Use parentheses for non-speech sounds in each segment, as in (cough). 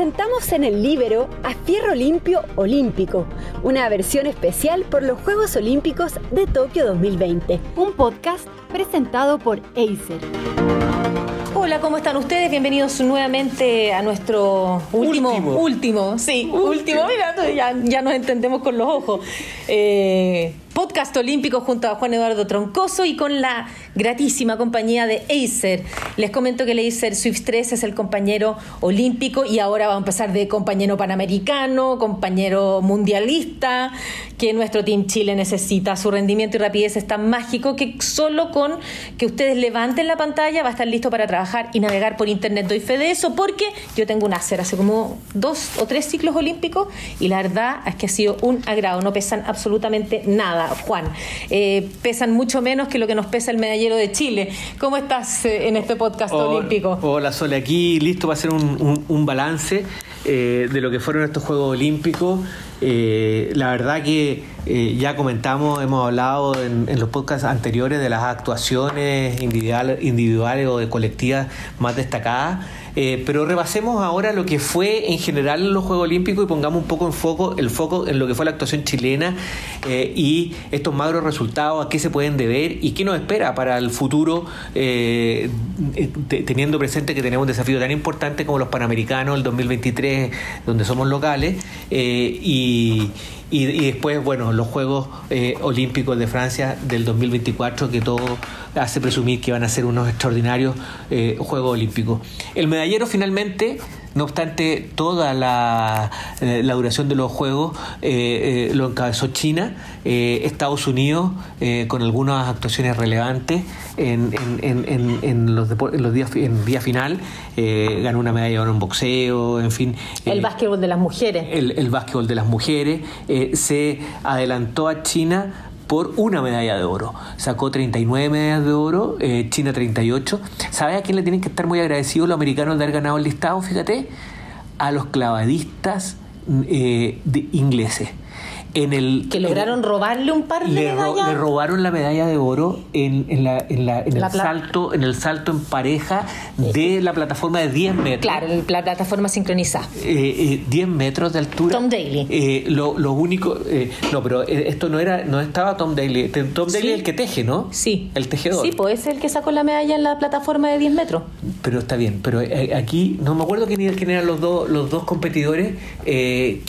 presentamos en el Libero a Fierro Limpio Olímpico, una versión especial por los Juegos Olímpicos de Tokio 2020. Un podcast presentado por Acer. Hola, ¿cómo están ustedes? Bienvenidos nuevamente a nuestro último, último, sí, último, mira, ya, ya nos entendemos con los ojos. Eh, podcast olímpico junto a Juan Eduardo Troncoso y con la gratísima compañía de Acer. Les comento que el Acer Swift 3 es el compañero olímpico y ahora va a empezar de compañero panamericano, compañero mundialista, que nuestro Team Chile necesita. Su rendimiento y rapidez es tan mágico que solo con que ustedes levanten la pantalla va a estar listo para trabajar y navegar por internet. Doy fe de eso porque yo tengo un Acer hace como dos o tres ciclos olímpicos y la verdad es que ha sido un agrado, no pesan absolutamente nada. Juan. Eh, pesan mucho menos que lo que nos pesa el medallero de Chile. ¿Cómo estás eh, en este podcast olímpico? Hola, Sole, aquí listo para hacer un, balance eh, de lo que fueron estos Juegos Olímpicos. la verdad que ya comentamos, hemos hablado en, los podcasts anteriores de las actuaciones individuales o de colectivas más destacadas. Eh, pero repasemos ahora lo que fue en general los Juegos Olímpicos y pongamos un poco en foco, el foco en lo que fue la actuación chilena eh, y estos magros resultados, a qué se pueden deber y qué nos espera para el futuro, eh, teniendo presente que tenemos un desafío tan importante como los Panamericanos, el 2023, donde somos locales, y y, después, bueno, los Juegos eh, Olímpicos de Francia del 2024, que todo hace presumir que van a ser unos extraordinarios eh, Juegos Olímpicos. El medallero finalmente no obstante, toda la, eh, duración de los Juegos lo encabezó China, Estados Unidos con algunas actuaciones relevantes en, los, en los días en día final, ganó una medalla de oro en boxeo, en fin. El básquetbol de las mujeres. El, el básquetbol de las mujeres. se adelantó a China por una medalla de oro. Sacó 39 medallas de oro, eh, China 38. ¿Sabes a quién le tienen que estar muy agradecidos los americanos de haber ganado el listado? Fíjate, a los clavadistas eh, ingleses en el que lograron robarle un par de medallas le robaron la medalla de oro en, en, la, en, la, el salto en el salto en pareja de la plataforma de 10 metros. Claro la plataforma sincronizada. Eh, 10 eh, metros de altura. Tom Daly. Eh, lo, lo, único eh, no pero esto no era no estaba Tom Daly. Tom Daly es el que teje ¿no? sí. El tejedor. Sí pues es el que sacó la medalla en la plataforma de 10 metros. Pero está bien pero aquí no me acuerdo quién, quién eran los dos los dos competidores que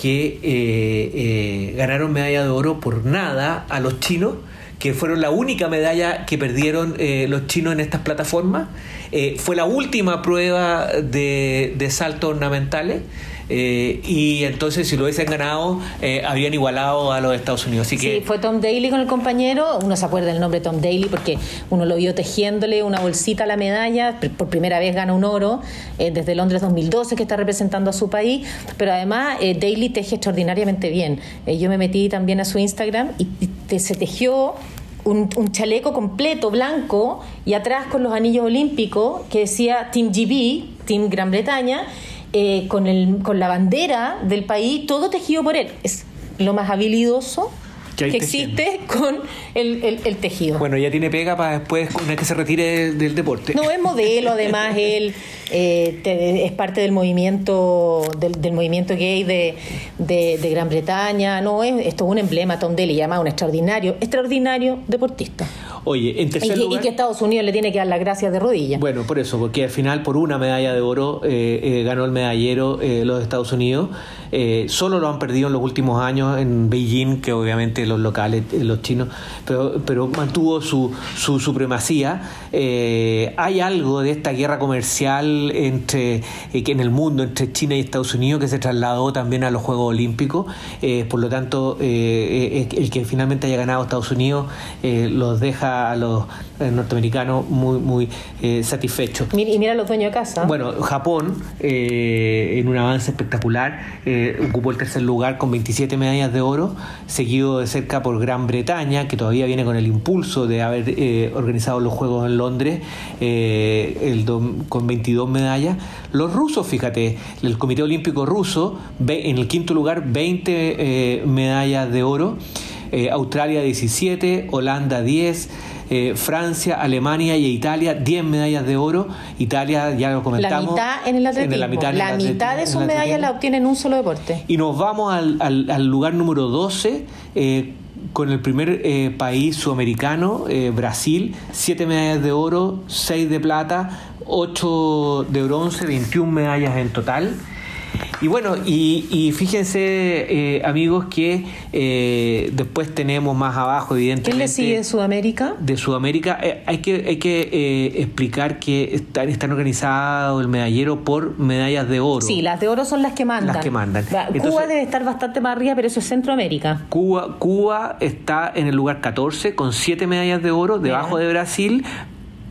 ganaron ganaron medalla de oro por nada a los chinos, que fueron la única medalla que perdieron eh, los chinos en estas plataformas. Eh, fue la última prueba de, de saltos ornamentales. Eh, y entonces si lo hubiesen ganado eh, habían igualado a los Estados Unidos. Así que... Sí, fue Tom Daly con el compañero, uno se acuerda del nombre Tom Daly porque uno lo vio tejiéndole una bolsita a la medalla, por primera vez gana un oro eh, desde Londres 2012 que está representando a su país, pero además Daly teje extraordinariamente bien. yo me metí también a su Instagram y, se tejió un, un, chaleco completo blanco y atrás con los anillos olímpicos que decía Team GB, Team Gran Bretaña, eh, con, el, con la bandera del país, todo tejido por él. Es lo más habilidoso que, existe con el, el, tejido. Bueno, ya tiene pega para después, una vez que se retire del deporte. No, es modelo, (laughs) además, él eh, es parte del movimiento del, movimiento gay de, de, Gran Bretaña. No, es, esto es un emblema, Tom Daly, llama un extraordinario, extraordinario deportista. Oye, en tercer y, y que Estados Unidos le tiene que dar las gracias de rodillas. Bueno, por eso, porque al final por una medalla de oro eh, eh, ganó el medallero eh, los Estados Unidos. Solo lo han perdido en los últimos años en Beijing, que obviamente los locales, los chinos, pero, pero mantuvo su, su supremacía. hay algo de esta guerra comercial entre que en el mundo entre China y Estados Unidos que se trasladó también a los Juegos Olímpicos. por lo tanto, el que finalmente haya ganado Estados Unidos los deja a los eh, norteamericanos muy, muy eh, satisfechos. Y mira los dueños de casa. Bueno, Japón, eh, en un avance espectacular, ocupó el tercer lugar con 27 medallas de oro, seguido de cerca por Gran Bretaña, que todavía viene con el impulso de haber organizado los Juegos en Londres, el con 22 medallas. Los rusos, fíjate, el Comité Olímpico Ruso, en el quinto lugar, 20 medallas de oro. Australia 17, Holanda 10, Francia, Alemania y Italia 10 medallas de oro. Italia, ya lo comentamos. La mitad en el atletismo. la mitad, de sus medallas la obtienen en un solo deporte. Y nos vamos al, al, lugar número 12 con el primer eh, país sudamericano, eh, Brasil, 7 medallas de oro, 6 de plata, 8 de bronce, 21 medallas en total. Y bueno, y, fíjense, eh, amigos, que eh, después tenemos más abajo, evidentemente. ¿Quién le sigue de Sudamérica? De Sudamérica, eh, hay que, hay que explicar que están, están organizados el medallero por medallas de oro. Sí, las de oro son las que mandan. Las que mandan. Cuba debe estar bastante más arriba, pero eso es Centroamérica. Cuba, Cuba está en el lugar 14 con 7 medallas de oro, debajo de Brasil,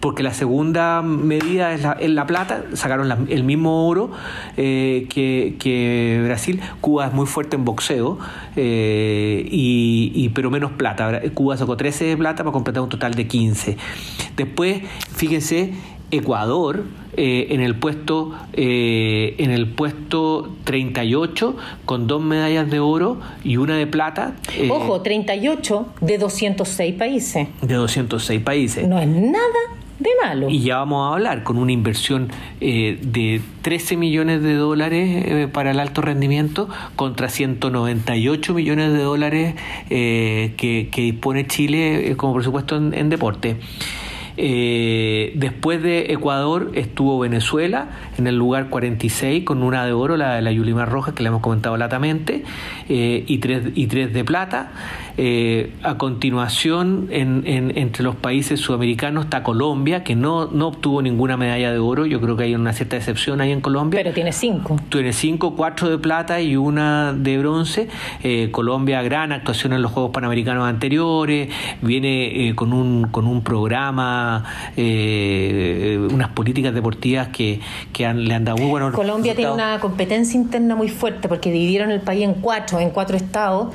porque la segunda medida es la, la plata, sacaron el mismo oro eh, que, Brasil. Cuba es muy fuerte en boxeo, eh, y, pero menos plata. Cuba sacó 13 de plata para completar un total de 15. Después, fíjense, Ecuador eh, en el puesto en el puesto 38 con dos medallas de oro y una de plata. Ojo, 38 de 206 países. De 206 países. No es nada de malo. Y ya vamos a hablar con una inversión eh, de 13 millones de dólares eh, para el alto rendimiento contra 198 millones de dólares eh, que, dispone Chile como presupuesto en deporte. Eh, después de Ecuador estuvo Venezuela en el lugar 46 con una de oro, la de la Yulimar Rojas, que le hemos comentado latamente, eh, y, tres, y tres de plata. Eh, a continuación, en, entre los países sudamericanos está Colombia, que no, no obtuvo ninguna medalla de oro. Yo creo que hay una cierta excepción ahí en Colombia. Pero tiene cinco. Tiene cinco, cuatro de plata y una de bronce. Colombia, gran actuación en los Juegos Panamericanos anteriores, viene con, un, con un programa eh, unas políticas deportivas que, le han dado muy buenos Colombia tiene una competencia interna muy fuerte porque dividieron el país en cuatro, en cuatro estados,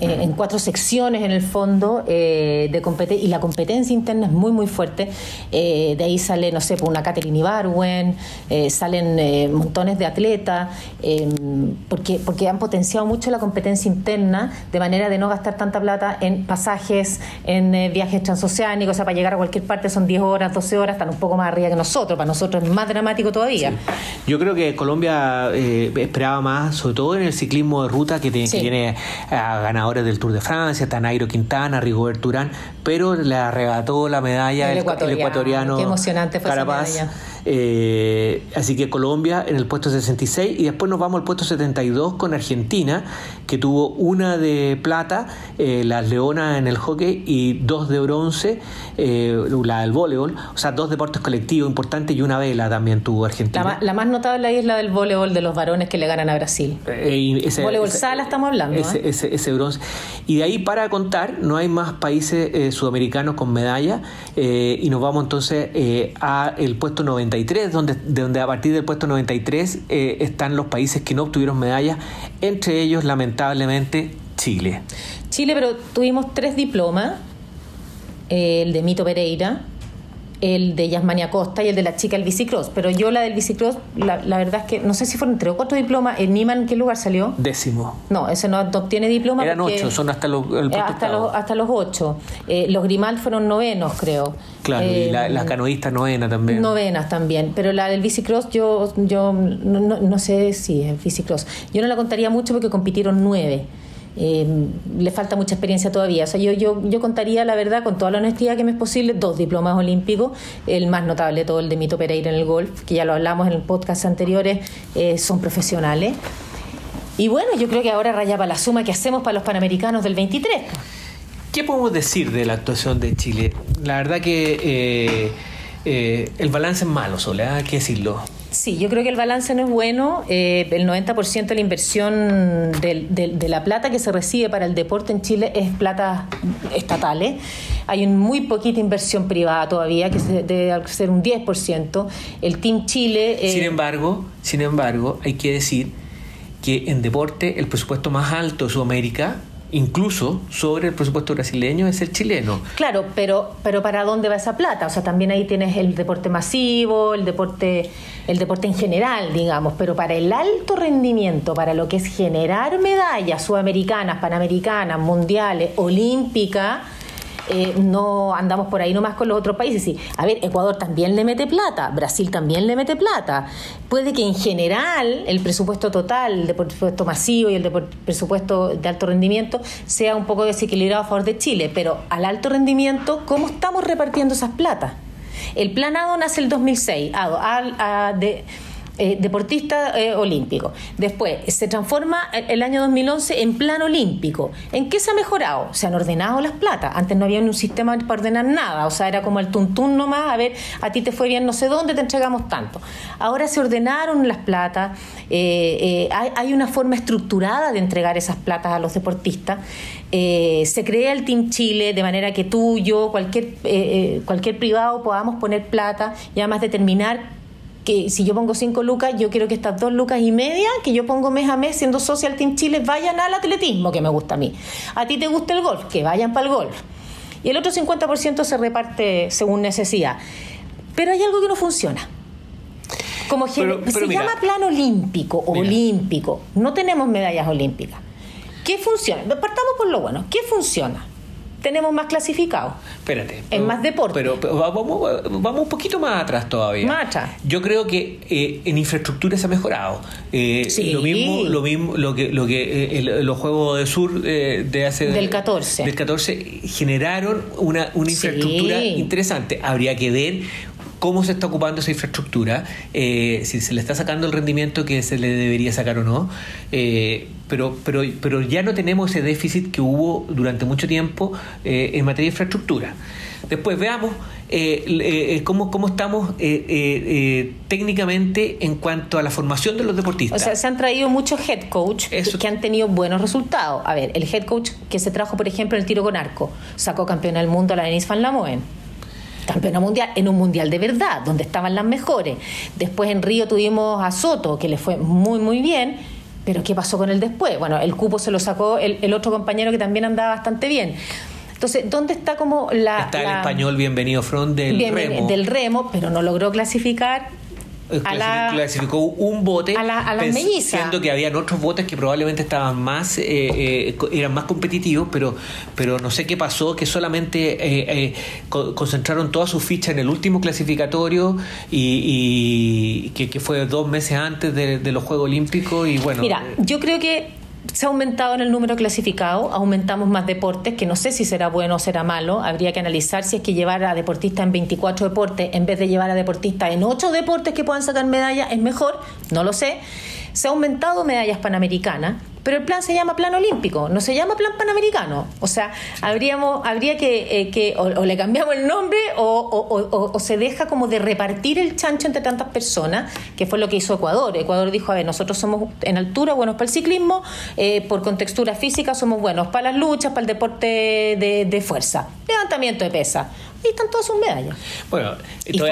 em, en, cuatro secciones en el fondo eh, de competencia y la competencia interna es muy muy fuerte. Eh, de ahí sale, no sé, pues, una Catherine Ibarwen, salen montones de atletas, em, porque, porque han potenciado mucho la competencia interna de manera de no gastar tanta plata en pasajes, en viajes transoceánicos, para llegar a cualquier parte son 10 horas, 12 horas, están un poco más arriba que nosotros. Para nosotros es más dramático todavía. Yo creo que Colombia eh, esperaba más, sobre todo en el ciclismo de ruta, que tiene, a ganadores del Tour de Francia, está Nairo Quintana, Rigobert Urán, pero le arrebató la medalla el, ecuatoriano, Qué emocionante fue Carapaz. Medalla. Eh, así que Colombia en el puesto 66 y después nos vamos al puesto 72 con Argentina, que tuvo una de plata, eh, las leonas en el hockey y dos de bronce, eh, la del voleibol, o sea, dos deportes colectivos importantes y una vela también tuvo Argentina. La, más notable ahí es la del voleibol de los varones que le ganan a Brasil. voleibol sala estamos hablando. Ese, ese, bronce. Y de ahí para contar, no hay más países sudamericanos con medalla y nos vamos entonces a el puesto 92 donde, de donde a partir del puesto 93 eh, están los países que no obtuvieron medallas, entre ellos lamentablemente Chile. Chile, pero tuvimos tres diplomas, eh, el de Mito Pereira, el de Yasmania Costa y el de la chica del bicicross. Pero yo la del bicicross, la, la verdad es que no sé si fueron tres o cuatro diplomas. ¿En Niman qué lugar salió? Décimo. No, ese no, obtiene diploma. Eran ocho, son hasta los, el eh, hasta, los, hasta los ocho. Eh, los Grimal fueron novenos, creo. Claro, y la, las eh, canoístas novena también. Novenas también. Pero la del bicicross, yo, yo no, no, no sé si es bicicross. Yo no la contaría mucho porque compitieron nueve. Em, le falta mucha experiencia todavía. O sea, yo, yo, yo contaría la verdad, con toda la honestidad que me es posible, dos diplomas olímpicos, el más notable todo el de Mito Pereira en el golf, que ya lo hablamos en el podcast anteriores, eh, son profesionales. Y bueno, yo creo que ahora rayaba la suma que hacemos para los Panamericanos del 23. ¿Qué podemos decir de la actuación de Chile? La verdad que eh, eh, el balance es malo, Soledad, hay que decirlo. Sí, yo creo que el balance no es bueno. Eh, el 90% de la inversión de, la plata que se recibe para el deporte en Chile es plata estatal. Hay muy poquita inversión privada todavía, que debe ser un 10%. El Team Chile... Eh, sin embargo, sin embargo, hay que decir que en deporte el presupuesto más alto de Sudamérica incluso sobre el presupuesto brasileño es el chileno. Claro, pero, pero ¿para dónde va esa plata? O sea, también ahí tienes el deporte masivo, el deporte, el deporte en general, digamos, pero para el alto rendimiento, para lo que es generar medallas sudamericanas, panamericanas, mundiales, olímpicas, eh, no andamos por ahí nomás con los otros países. Sí, a ver, Ecuador también le mete plata, Brasil también le mete plata. Puede que en general el presupuesto total, el presupuesto masivo y el presupuesto de alto rendimiento sea un poco desequilibrado a favor de Chile, pero al alto rendimiento, ¿cómo estamos repartiendo esas platas? El plan ADO nace el 2006, ADO, a, de, eh, deportista eh, olímpico. Después se transforma el año 2011 en plan olímpico. ¿En qué se ha mejorado? Se han ordenado las platas. Antes no había un sistema para ordenar nada, o sea, era como el tuntún nomás, a ver, a ti te fue bien no sé dónde, te entregamos tanto. Ahora se ordenaron las platas, eh, hay, una forma estructurada de entregar esas platas a los deportistas. se crea el Team Chile de manera que tú, yo, cualquier, cualquier privado podamos poner plata y además determinar que si yo pongo cinco lucas, yo quiero que estas dos lucas y media que yo pongo mes a mes siendo Social Team Chile vayan al atletismo, que me gusta a mí. A ti te gusta el golf, que vayan para el golf. Y el otro 50% se reparte según necesidad. Pero hay algo que no funciona. Como se llama plan olímpico, olímpico. No tenemos medallas olímpicas. ¿Qué funciona? Partamos por lo bueno. ¿Qué funciona? Tenemos más clasificados. Espérate. En más deporte. Pero, vamos, vamos, un poquito más atrás todavía. Más atrás. Yo creo que eh, en infraestructura se ha mejorado. Eh, sí. Lo mismo, lo mismo, lo que, lo que eh, los Juegos de Sur de hace del 14 del 14 generaron una, una infraestructura interesante. Habría que ver cómo se está ocupando esa infraestructura, eh, si se le está sacando el rendimiento que se le debería sacar o no, eh, pero, pero, pero ya no tenemos ese déficit que hubo durante mucho tiempo eh, en materia de infraestructura. Después veamos cómo, cómo estamos técnicamente en cuanto a la formación de los deportistas. O sea, se han traído muchos head coach que han tenido buenos resultados. A ver, el head coach que se trajo, por ejemplo, en el tiro con arco, sacó campeón del mundo a la Denise Van Lamoen campeona mundial, en un mundial de verdad, donde estaban las mejores. Después en Río tuvimos a Soto, que le fue muy, muy bien. Pero ¿qué pasó con él después? Bueno, el cupo se lo sacó el, otro compañero que también andaba bastante bien. Entonces, ¿dónde está como la... Está el español Bienvenido Front del remo. Del remo, pero no logró clasificar clasificó un bote a la, pensando que habían otros botes que probablemente estaban más eh, eh, eran más competitivos pero pero no sé qué pasó que solamente eh, concentraron toda su ficha en el último clasificatorio y, que, fue dos meses antes de, de los Juegos Olímpicos y bueno mira yo creo que se ha aumentado en el número clasificado, aumentamos más deportes, que no sé si será bueno o será malo, habría que analizar si es que llevar a deportistas en 24 deportes en vez de llevar a deportistas en 8 deportes que puedan sacar medallas es mejor, no lo sé. Se ha aumentado medallas panamericanas, pero el plan se llama plan olímpico, no se llama plan panamericano. O sea, habríamos, habría que, eh, que o, le cambiamos el nombre o, o, se deja como de repartir el chancho entre tantas personas, que fue lo que hizo Ecuador. Ecuador dijo, a ver, nosotros somos en altura buenos para el ciclismo, eh, por contextura física somos buenos para las luchas, para el deporte de, de fuerza, levantamiento de pesa y están todas sus medallas. Bueno, y voy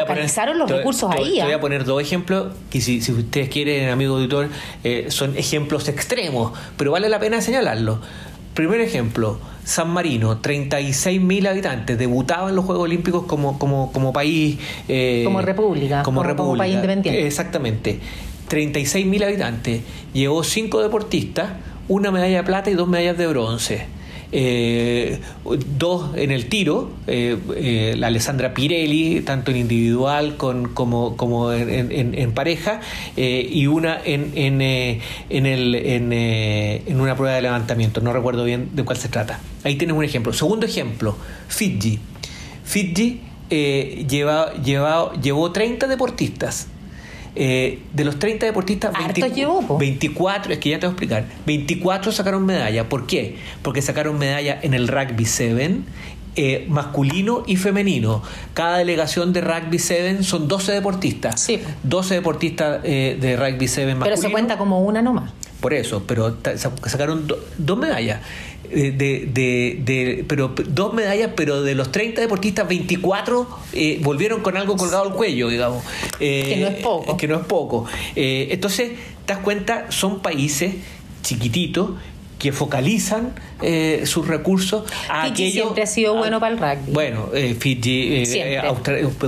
los recursos ahí. Te voy a ¿ah? poner dos ejemplos que si, si ustedes quieren, amigo auditor, eh, son ejemplos extremos, pero vale la pena señalarlo. Primer ejemplo, San Marino, 36.000 habitantes, debutaba en los Juegos Olímpicos como, como, como país... Eh, como república, como, república. país independiente. Exactamente. 36.000 habitantes, llevó cinco deportistas, una medalla de plata y dos medallas de bronce eh, dos en el tiro, eh, eh, la Alessandra Pirelli, tanto en individual con, como, como en, pareja, eh, y una en, en, en, el, en, una prueba de levantamiento. No recuerdo bien de cuál se trata. Ahí tienes un ejemplo. Segundo ejemplo, Fiji. Fiji lleva, lleva, llevó 30 deportistas eh, de los 30 deportistas, 24, es que ya te voy a explicar, 24 sacaron medalla. ¿Por qué? Porque sacaron medalla en el rugby 7, eh, masculino y femenino. Cada delegación de rugby 7 son 12 deportistas. Sí. 12 deportistas eh, de rugby 7 masculino. Pero se cuenta como una nomás. Por eso, pero sacaron dos medallas. Eh, de, de, de, pero dos medallas, pero de los 30 deportistas, 24 eh, volvieron con algo colgado al cuello, digamos. Eh, que no es poco. Que no es poco. entonces, te das cuenta, son países chiquititos que focalizan eh, sus recursos a Fiji siempre ha sido bueno para el rugby. Bueno, eh, Fiji eh,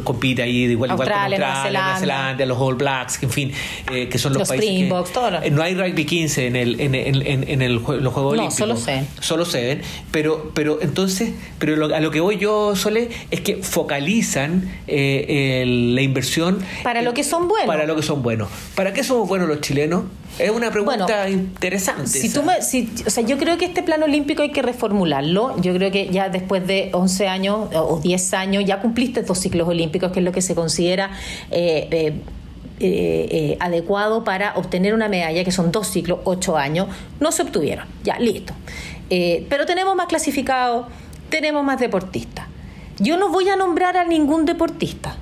compite ahí de igual, Australia, igual con Australia, Nueva Zelanda. los All Blacks, en fin, que son los, los países Springboks, que, No hay rugby 15 en, el, en, en, en el, los Juegos no, Olímpicos. solo se Solo se pero, pero entonces, pero a lo que voy yo, Sole, es que focalizan la inversión... Para lo que son buenos. Para lo que son buenos. ¿Para qué somos buenos los chilenos? Es una pregunta interesante. Si tú me, si, o sea, yo creo que este plan olímpico hay que reformularlo. Yo creo que ya después de 11 años o 10 años ya cumpliste dos ciclos olímpicos, que es lo que se considera eh, eh, eh, adecuado para obtener una medalla, que son dos ciclos, ocho años. No se obtuvieron. Ya, listo. pero tenemos más clasificados, tenemos más deportistas. Yo no voy a nombrar a ningún deportista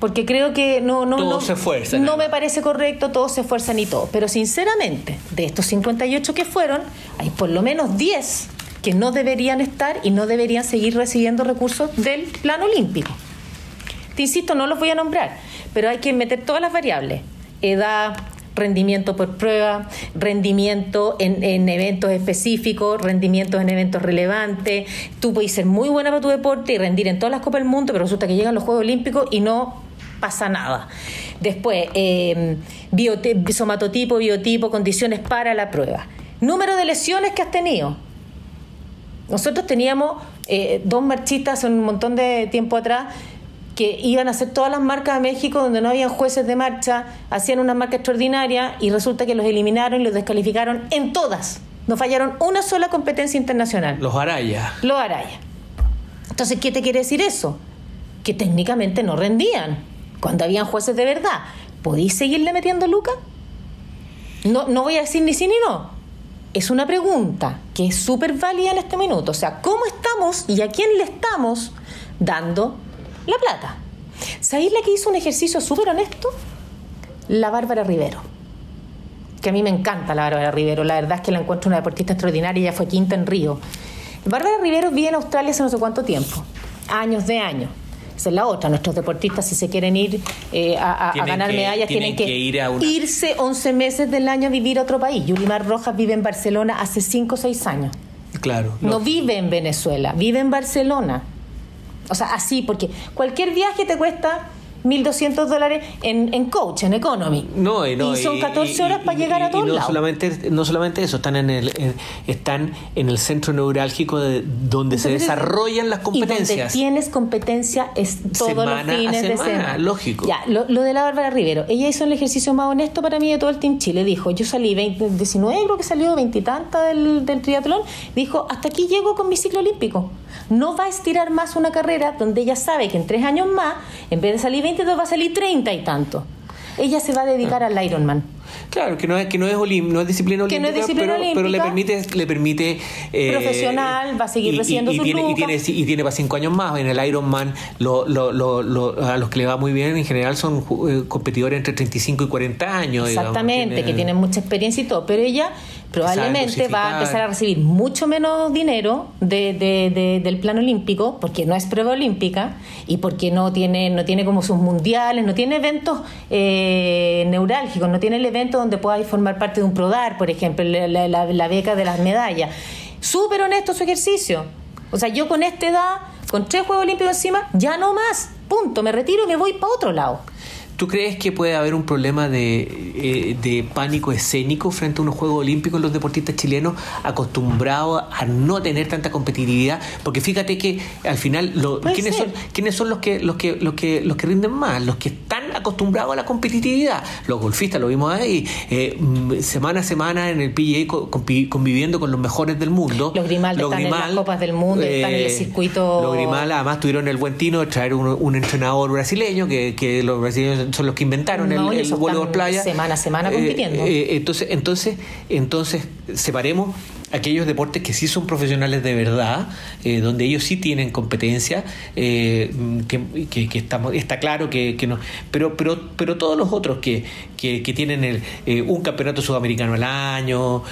porque creo que no no no, se no me parece correcto, todos se esfuerzan y todo, pero sinceramente, de estos 58 que fueron, hay por lo menos 10 que no deberían estar y no deberían seguir recibiendo recursos del plan olímpico. Te insisto, no los voy a nombrar, pero hay que meter todas las variables, edad, rendimiento por prueba, rendimiento en, en, eventos específicos, rendimientos en eventos relevantes. Tú puedes ser muy buena para tu deporte y rendir en todas las Copas del Mundo, pero resulta que llegan los Juegos Olímpicos y no pasa nada. Después, eh, somatotipo, biotipo, condiciones para la prueba. Número de lesiones que has tenido. Nosotros teníamos eh, dos marchistas un montón de tiempo atrás que iban a hacer todas las marcas a México donde no había jueces de marcha, hacían una marca extraordinaria y resulta que los eliminaron y los descalificaron en todas. No fallaron una sola competencia internacional. Los Araya. Los Araya. Entonces, ¿qué te quiere decir eso? Que técnicamente no rendían cuando habían jueces de verdad, ¿podéis seguirle metiendo lucas? No, no voy a decir ni sí ni no. Es una pregunta que es súper válida en este minuto. O sea, ¿cómo estamos y a quién le estamos dando la plata? ¿Sabéis la que hizo un ejercicio súper honesto? La Bárbara Rivero. Que a mí me encanta la Bárbara Rivero. La verdad es que la encuentro una deportista extraordinaria. Ella fue quinta en Río. Bárbara Rivero vive en Australia hace no sé cuánto tiempo. Años de años. Esa es la otra. Nuestros deportistas, si se quieren ir eh, a, ganar medallas, tienen, que, irse 11 meses del año a vivir a otro país. Yulimar Rojas vive en Barcelona hace 5 o 6 años. Claro. No vive en Venezuela, vive en Barcelona. O sea, así, porque cualquier viaje te cuesta 1.200 dólares en, en coach, en economy. No, y, no, y son 14 horas para llegar a todos no lados. Solamente, no solamente eso, están en el, están en el centro neurálgico de, donde se desarrollan las competencias. Y donde tienes competencia es todos los fines de semana. Lógico. Ya, lo, de la Bárbara Rivero. Ella hizo el ejercicio más honesto para mí de todo el Team Chile. Dijo, yo salí 20, 19, creo que salió 20 y tanta del, del triatlón. Dijo, hasta aquí llego con mi ciclo olímpico. No va a estirar más una carrera donde ella sabe que en tres años más, en vez de salir 22, va a salir 30 y tanto. Ella se va a dedicar al Ironman. Claro, que no es, que no es, no es disciplina olímpica, pero, le permite... Le permite eh, profesional, va a seguir recibiendo su tiene, y, tiene, y tiene para cinco años más. En el Ironman, lo, a los que le va muy bien en general son eh, competidores entre 35 y 40 años. Exactamente, que tienen mucha experiencia y todo. Pero ella probablemente va a empezar a recibir mucho menos dinero de, del plan olímpico porque no es prueba olímpica y porque no tiene no tiene como sus mundiales no tiene eventos eh, neurálgicos no tiene el evento donde pueda formar parte de un prodar por ejemplo la, la beca de las medallas. Súper honesto su ejercicio. O sea yo con esta edad con tres Juegos Olímpicos encima ya no más. Punto me retiro y me voy para otro lado ¿Tú crees que puede haber un problema de, eh, de, pánico escénico frente a unos Juegos Olímpicos los deportistas chilenos acostumbrados a no tener tanta competitividad? Porque fíjate que al final ¿quiénes, son, ¿quiénes son los que, los que los que los que rinden más? Los que están acostumbrados a la competitividad. Los golfistas lo vimos ahí, eh, mm, semana a semana en el PGA conviviendo con los mejores del mundo. Los Grimal están en las copas del mundo, están en el eh, circuito. Los Grimal además tuvieron el buen tino de traer un, un entrenador brasileño que, que los brasileños son los que inventaron el, el vuelo playa. Semana a semana compitiendo. Eh, eh, entonces, entonces, entonces, separemos aquellos deportes que sí son profesionales de verdad, eh, donde ellos sí tienen competencia, que, que, estamos, está claro que, que, no, pero, pero, pero todos los otros que, que, tienen el, un campeonato sudamericano al año,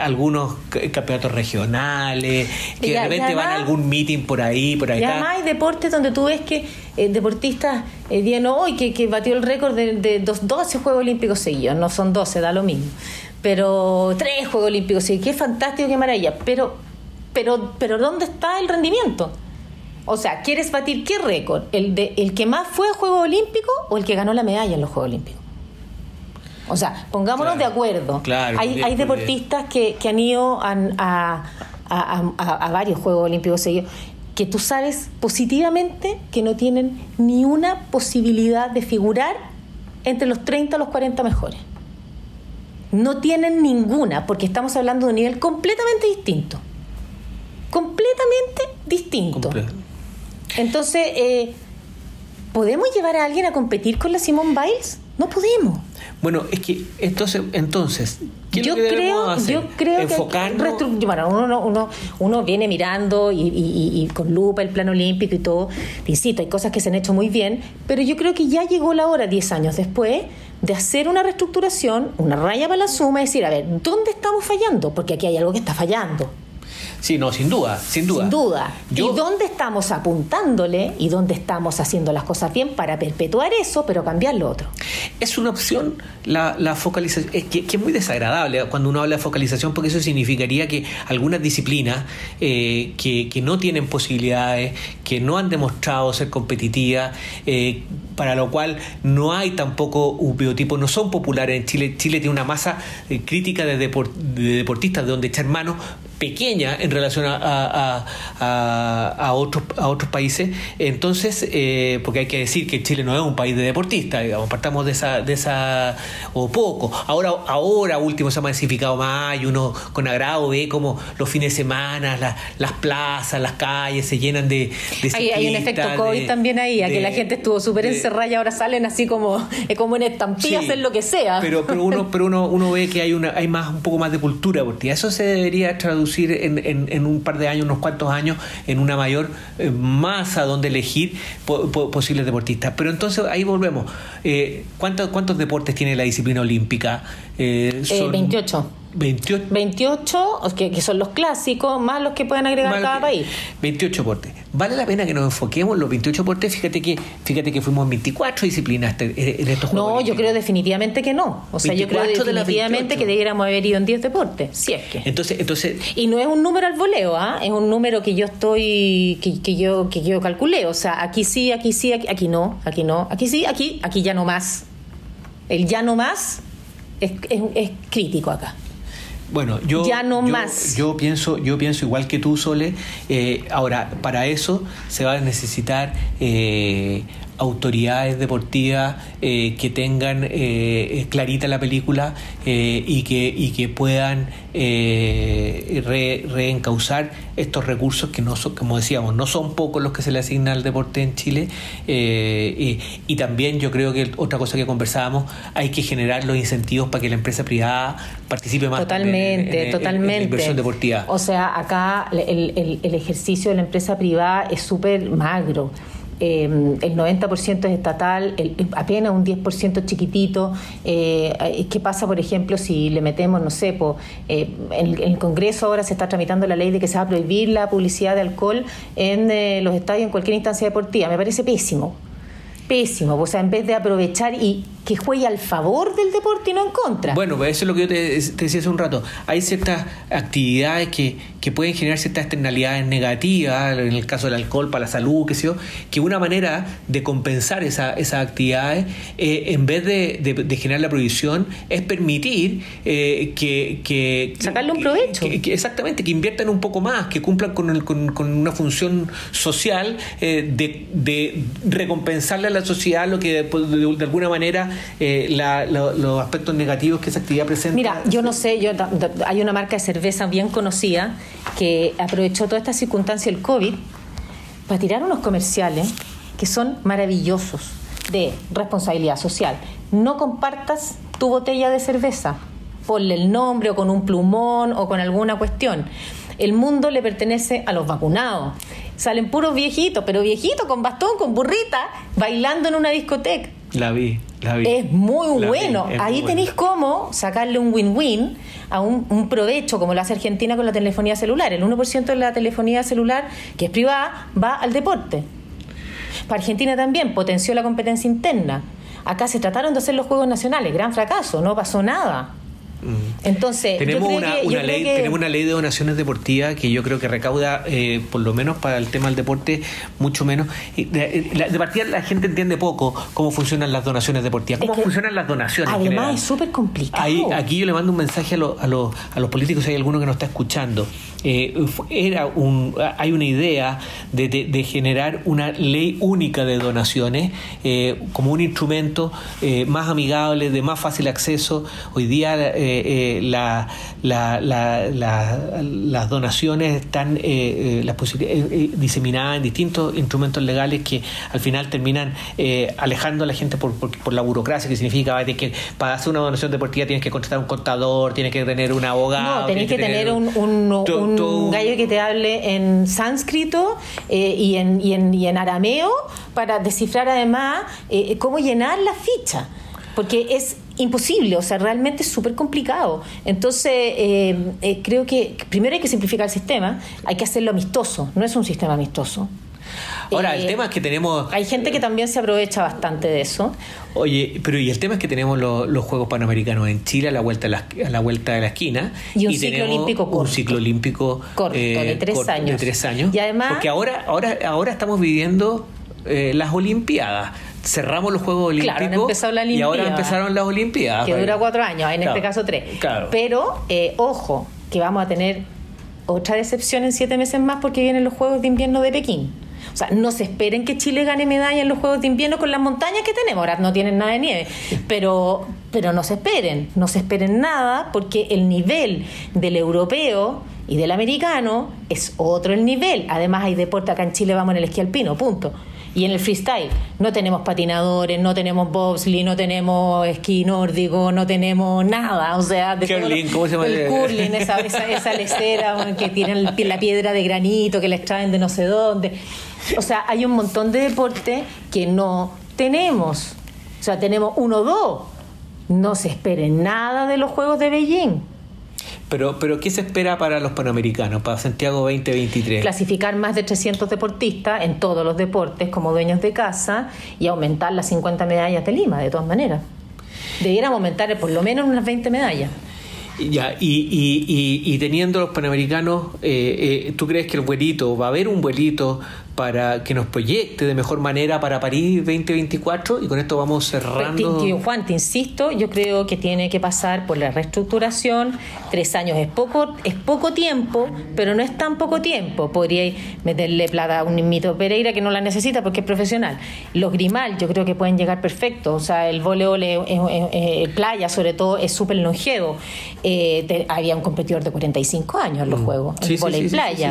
algunos campeonatos regionales, que de repente van a algún meeting por ahí, por ahí. Y además hay deportes donde tú ves que eh, deportistas eh, hoy que, que batió el récord de, de 12 Juegos Olímpicos seguidos, no son 12, da lo mismo, pero tres Juegos Olímpicos seguidos, qué fantástico, qué maravilla, pero, pero, pero ¿dónde está el rendimiento? O sea, ¿quieres batir qué récord? ¿El, de, ¿El que más fue a Juegos Olímpicos o el que ganó la medalla en los Juegos Olímpicos? O sea, pongámonos de acuerdo. hay, hay deportistas que, que han ido a, a, varios Juegos Olímpicos seguidos que tú sabes positivamente que no tienen ni una posibilidad de figurar entre los 30 o los 40 mejores. No tienen ninguna, porque estamos hablando de un nivel completamente distinto. Completamente distinto. Entonces, eh, ¿podemos llevar a alguien a competir con la Simone Biles? No podemos. Bueno, es que entonces, entonces yo, creo, yo creo que bueno, uno, uno, uno viene mirando y, con lupa el plan olímpico y todo. Insisto, hay cosas que se han hecho muy bien, pero yo creo que ya llegó la hora, 10 años después, de hacer una reestructuración, una raya para la suma y decir, a ver, ¿dónde estamos fallando? Porque aquí hay algo que está fallando. Sí, no, sin duda, sin duda. Sin duda. ¿Y dónde estamos apuntándole y dónde estamos haciendo las cosas bien para perpetuar eso, pero cambiar lo otro? Es una opción la, la focalización, es que, es muy desagradable cuando uno habla de focalización, porque eso significaría que algunas disciplinas eh, que, que, no tienen posibilidades, que no han demostrado ser competitivas, eh, para lo cual no hay tampoco un biotipo, no son populares en Chile. Chile tiene una masa eh, crítica de, de deportistas de donde echar mano pequeña en relación a, a, otros, a otros países. Entonces, eh, porque hay que decir que Chile no es un país de deportistas, digamos, partamos de esa, de esa o poco. Ahora, ahora último se ha masificado más y uno con agrado ve como los fines de semana, las plazas, las calles se llenan de... hay, hay, un efecto COVID también ahí, a que la gente estuvo súper encerrada y ahora salen así como, como en estampillas, en lo que sea. Pero, pero uno, pero uno, uno ve que hay una, hay más, un poco más de cultura deportiva. Eso se debería traducir en, en, un par de años, unos cuantos años, en una mayor eh, masa donde elegir posibles deportistas. Pero entonces ahí volvemos. Eh, ¿cuántos, ¿Cuántos deportes tiene la disciplina olímpica? Eh, son 28. 28. 28, que, son los clásicos, más los que pueden agregar cada país. 28 deportes. ¿Vale la pena que nos enfoquemos en los 28 deportes? Fíjate que fíjate que fuimos 24 disciplinas este, en estos Juegos. No, yo creo definitivamente que no. O sea, yo creo definitivamente que debiéramos haber ido en 10 deportes, si es que. Entonces, entonces y no es un número al voleo, ¿ah? Es un número que yo estoy que, yo que yo calculé, o sea, aquí sí, aquí sí, aquí, aquí no, aquí no, aquí sí, aquí aquí ya no más. El ya no más es, es crítico acá. Bueno, yo, ya no yo, más. yo pienso, yo pienso igual que tú, Sole. Eh, ahora, para eso se va a necesitar eh, autoridades deportivas eh, que tengan eh, clarita la película eh, y, que, y que puedan reencauzar estos recursos que no son, como decíamos, no son pocos los que se le asigna al deporte en Chile y, también yo creo que otra cosa que conversábamos, hay que generar los incentivos para que la empresa privada participe más totalmente, totalmente. en la inversión deportiva. O sea, acá el, el, el ejercicio de la empresa privada es súper magro. Eh, el 90% es estatal, apenas un 10% chiquitito. Eh, ¿Qué pasa, por ejemplo, si le metemos, no sé, eh, en, el Congreso ahora se está tramitando la ley de que se va a prohibir la publicidad de alcohol en los estadios, en cualquier instancia deportiva? Me parece pésimo pésimo, o sea, en vez de aprovechar y que juegue al favor del deporte y no en contra. Bueno, pues eso es lo que yo te, decía hace un rato. Hay ciertas actividades que, que, pueden generar ciertas externalidades negativas, en el caso del alcohol para la salud, que sé yo, que una manera de compensar esa, esas actividades, eh, en vez de, de, generar la prohibición, es permitir eh, que, que... Sacarle un provecho. exactamente, que inviertan un poco más, que cumplan con, el, con, con una función social eh, de, de recompensarle a la sociedad lo que de alguna manera eh, los aspectos negativos que esa actividad presenta? Mira, yo no sé, yo, hay una marca de cerveza bien conocida que aprovechó toda esta circunstancia del COVID para tirar unos comerciales que son maravillosos de responsabilidad social. No compartas tu botella de cerveza, ponle el nombre o con un plumón o con alguna cuestión. El mundo le pertenece a los vacunados. Salen puros viejitos, pero viejitos con bastón, con burrita, bailando en una discoteca. La vi, la vi. Es muy bueno. Ahí tenéis cómo sacarle un win-win a un, provecho, como lo hace Argentina con la telefonía celular. El 1% de la telefonía celular, que es privada, va al deporte. Para Argentina también potenció la competencia interna. Acá se trataron de hacer los Juegos Nacionales, gran fracaso, no pasó nada. Entonces, tenemos, una, ley, tenemos una ley de donaciones deportivas que yo creo que recauda, eh, por lo menos para el tema del deporte, mucho menos. De, de, partida la gente entiende poco cómo funcionan las donaciones deportivas, cómo funcionan las donaciones. Además es súper complicado. aquí yo le mando un mensaje a, a, a los políticos, si hay alguno que nos está escuchando. Eh, era un, hay una idea de, generar una ley única de donaciones eh, como un instrumento eh, más amigable, de más fácil acceso. Hoy día la, las donaciones están las diseminadas en distintos instrumentos legales que al final terminan alejando a la gente por, por, la burocracia que significa que para hacer una donación deportiva tienes que contratar un contador, tienes que tener un abogado. No, tenés que, tener, un, un gallo que te hable en sánscrito eh, y, en, y, en, y, en, arameo para descifrar además eh, cómo llenar la ficha. Porque es imposible, o sea, realmente es súper complicado. Entonces, eh, creo que primero hay que simplificar el sistema, hay que hacerlo amistoso, no es un sistema amistoso. Ahora, el tema es que tenemos... Hay gente que también se aprovecha bastante de eso. Oye, pero y el tema es que tenemos los, Juegos Panamericanos en Chile a la vuelta de la, a la, vuelta de la esquina. Y un ciclo olímpico corto. Un ciclo olímpico corto, de eh, tres años. De tres años. Y además... Porque ahora, ahora, ahora estamos viviendo eh, las Olimpiadas cerramos los Juegos Olímpicos la y ahora empezaron las Olimpiadas. Que dura cuatro años, en este caso tres. Pero, eh, ojo, que vamos a tener otra decepción en siete meses más porque vienen los Juegos de Invierno de Pekín. O sea, no se esperen que Chile gane medalla en los Juegos de Invierno con las montañas que tenemos. Ahora no tienen nada de nieve. Pero, pero no se esperen, no se esperen nada porque el nivel del europeo y del americano es otro el nivel. Además hay deporte acá en Chile, vamos en el esquí alpino, punto. Y en el freestyle no tenemos patinadores, no tenemos bobsleigh, no tenemos esquí nórdico, no tenemos nada. O sea, de curling, ¿cómo se llama? El curling, esa, esa, esa (laughs) lecera que tienen la piedra de granito que les traen de no sé dónde. O sea, hay un montón de deportes que no tenemos. O sea, tenemos uno o dos. No se espere nada de los Juegos de Beijing. Pero, pero ¿qué se espera para los Panamericanos, para Santiago 2023? Clasificar más de 300 deportistas en todos los deportes como dueños de casa y aumentar las 50 medallas de Lima, de todas maneras. Debiéramos aumentar por lo menos unas 20 medallas. Ya, y, y, y, teniendo los panamericanos, eh, eh, ¿tú crees que el vuelito, va a haber un vuelito para que nos proyecte de mejor manera para París 2024 y con esto vamos cerrando. Juan, te insisto, yo creo que tiene que pasar por la reestructuración. Tres años es poco, es poco tiempo, pero no es tan poco tiempo. Podría meterle plata a un mito Pereira que no la necesita porque es profesional. Los Grimal yo creo que pueden llegar perfecto. O sea, el voleibol, eh, playa sobre todo, es súper longevo. Eh, había un competidor de 45 años en los mm. Juegos, el sí, playa.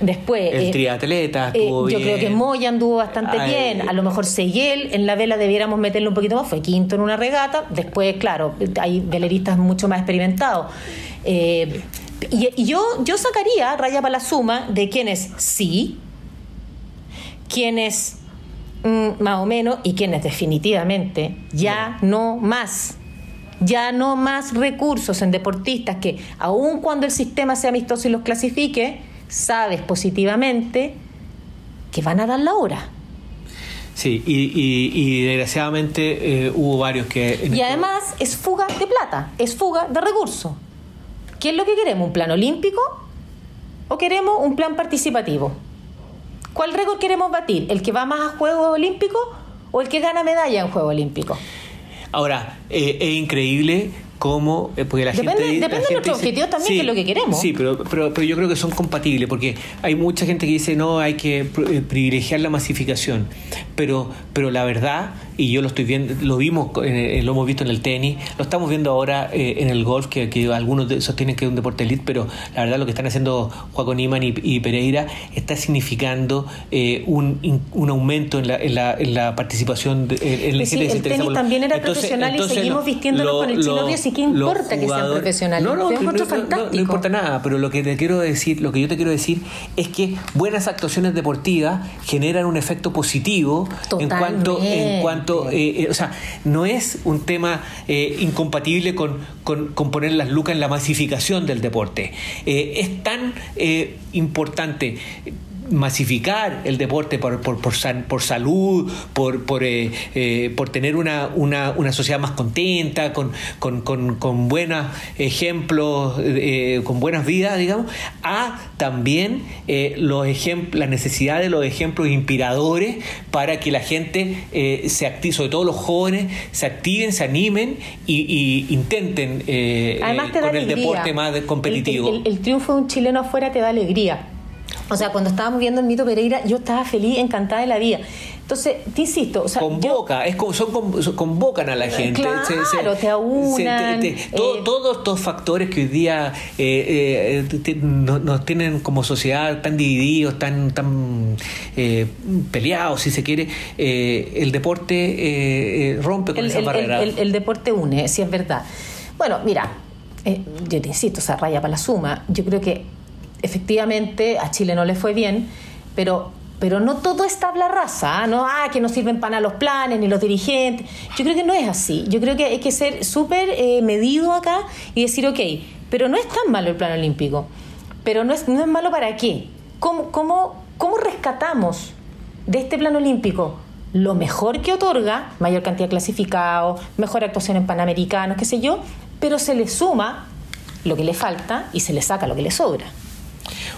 Después... El eh, triatleta yo creo que Moya anduvo bastante bien. A lo mejor Seguel en la vela debiéramos meterle un poquito más. Fue quinto en una regata. Después, claro, hay veleristas mucho más experimentados. Eh, y, yo, yo sacaría raya para la suma de quienes sí, quienes mm, más o menos y quienes definitivamente ya no más ya no más recursos en deportistas que, aun cuando el sistema sea amistoso y los clasifique, sabes positivamente que van a dar la hora. Sí, y, desgraciadamente eh, hubo varios que... Y además es fuga de plata, es fuga de recursos. ¿Qué es lo que queremos? ¿Un plan olímpico o queremos un plan participativo? ¿Cuál récord queremos batir? ¿El que va más a Juegos Olímpicos o el que gana medalla en Juegos Olímpicos? Ahora, eh, es increíble cómo, eh, porque la depende, gente... Depende de nuestro objetivo también, que es lo que queremos. Sí, pero, pero, pero, yo creo que son compatibles, porque hay mucha gente que dice, no, hay que privilegiar la masificación, pero, pero la verdad, y yo lo estoy viendo, lo vimos, eh, lo hemos visto en el tenis, lo estamos viendo ahora en el golf, que, que algunos sostienen que es un deporte elite, pero la verdad lo que están haciendo Juaco Niman y, Pereira está significando un, un aumento en la, en la, en la participación de, en pues el tenis también era profesional y seguimos vistiéndonos con el chino y qué importa que sean profesionales. No, no, no, importa nada, pero lo que te quiero decir, lo que yo te quiero decir es que buenas actuaciones deportivas generan un efecto positivo en cuanto, en cuanto, eh, eh, o sea, no es un tema eh, incompatible con, con, con, poner las lucas en la masificación del deporte. es tan importante masificar el deporte por, por, por, por salud, por, por, eh, eh, por tener una, una, una, sociedad más contenta, con, con, con, con buenos ejemplos, eh, con buenas vidas, digamos, a también los ejemplos, la necesidad de los ejemplos inspiradores para que la gente se active, sobre todo los jóvenes, se activen, se animen y, intenten con el deporte más competitivo. El, el triunfo de un chileno afuera te da alegría o sea, cuando estábamos viendo el Mito Pereira, yo estaba feliz, encantada de la vida. Entonces, te insisto, o sea, convoca, es como, son, convocan a la gente, claro, te aunan, eh, todos estos factores que hoy día eh, eh, nos, tienen como sociedad tan divididos, tan tan peleados, si se quiere, el deporte rompe con esa barrera. El, el, deporte une, si es verdad. Bueno, mira, yo te insisto, o sea, raya para la suma. Yo creo que efectivamente a Chile no le fue bien, pero, pero no todo es tabla rasa, ¿ah? no, ah, que no sirven para los planes ni los dirigentes. Yo creo que no es así. Yo creo que hay que ser súper eh, medido acá y decir, ok, pero no es tan malo el plan olímpico. Pero no es, no es malo para qué. ¿Cómo, cómo, ¿Cómo rescatamos de este plan olímpico lo mejor que otorga, mayor cantidad de clasificados, mejor actuación en Panamericanos, qué sé yo, pero se le suma lo que le falta y se le saca lo que le sobra.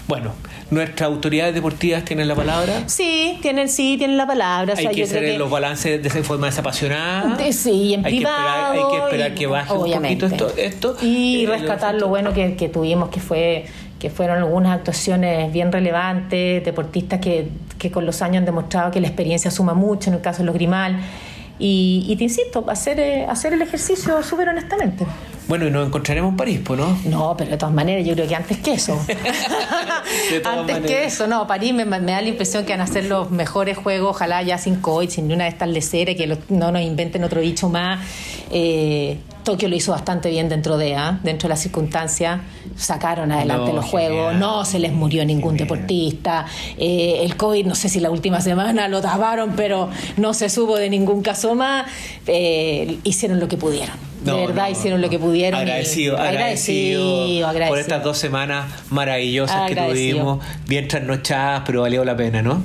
Bueno, ¿nuestras autoridades deportivas tienen la palabra? Sí, tienen, sí, tienen la palabra. Hay que hacer los balances de esa forma desapasionada. sí, en hay privado. Que hay que esperar que baje un poquito esto. y eh, rescatar lo bueno que, tuvimos, que fue que fueron algunas actuaciones bien relevantes, deportistas que, que con los años han demostrado que la experiencia suma mucho, en el caso de los Grimal. Y, te insisto, hacer, eh, hacer el ejercicio súper honestamente. Bueno, y nos encontraremos en París, pues, ¿no? No, pero de todas maneras, yo creo que antes que eso. (laughs) antes que eso, no. París me, da la impresión que van a ser los mejores juegos, ojalá ya sin COVID, sin una de estas leceras, que no nos inventen otro bicho más. Eh, Tokio lo hizo bastante bien dentro de, ¿ah? dentro de las circunstancias, sacaron adelante los juegos, no se les murió ningún deportista, eh, el COVID no sé si la última semana lo taparon, pero no se supo de ningún caso más, eh, hicieron lo que pudieron. De verdad hicieron lo que pudieron. Agradecido, agradecido, agradecido, por estas dos semanas maravillosas que tuvimos, bien trasnochadas, pero valió la pena, ¿no?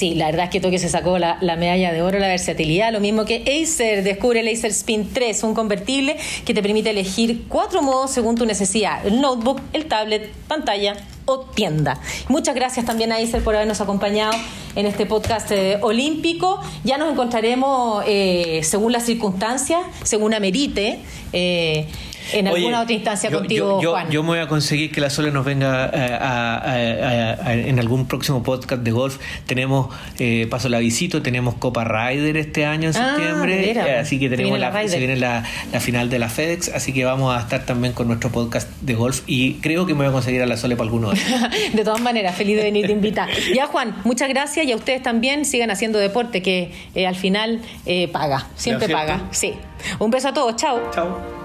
Sí, la verdad es que Tokio se sacó la, medalla de oro, la versatilidad, lo mismo que Acer. Descubre el Acer Spin 3, un convertible que te permite elegir cuatro modos según tu necesidad: el notebook, el tablet, pantalla o tienda. Muchas gracias también a Acer por habernos acompañado en este podcast eh, olímpico. Ya nos encontraremos eh, según las circunstancias, según amerite. Eh, en alguna otra instancia contigo, yo, Juan. Yo me voy a conseguir que la Sole nos venga eh, en algún próximo podcast de golf. Tenemos eh, Paso la Visito, tenemos Copa Ryder este año en ah, septiembre. Eh, así que tenemos la, se viene la, final de la FedEx, así que vamos a estar también con nuestro podcast de golf y creo que me voy a conseguir a la Sole para alguno de (laughs) De todas maneras, feliz de venir te invitar. Ya, Juan, muchas gracias y a ustedes también sigan haciendo deporte que al final paga, siempre paga. Sí. Un beso a todos, chao. Chao.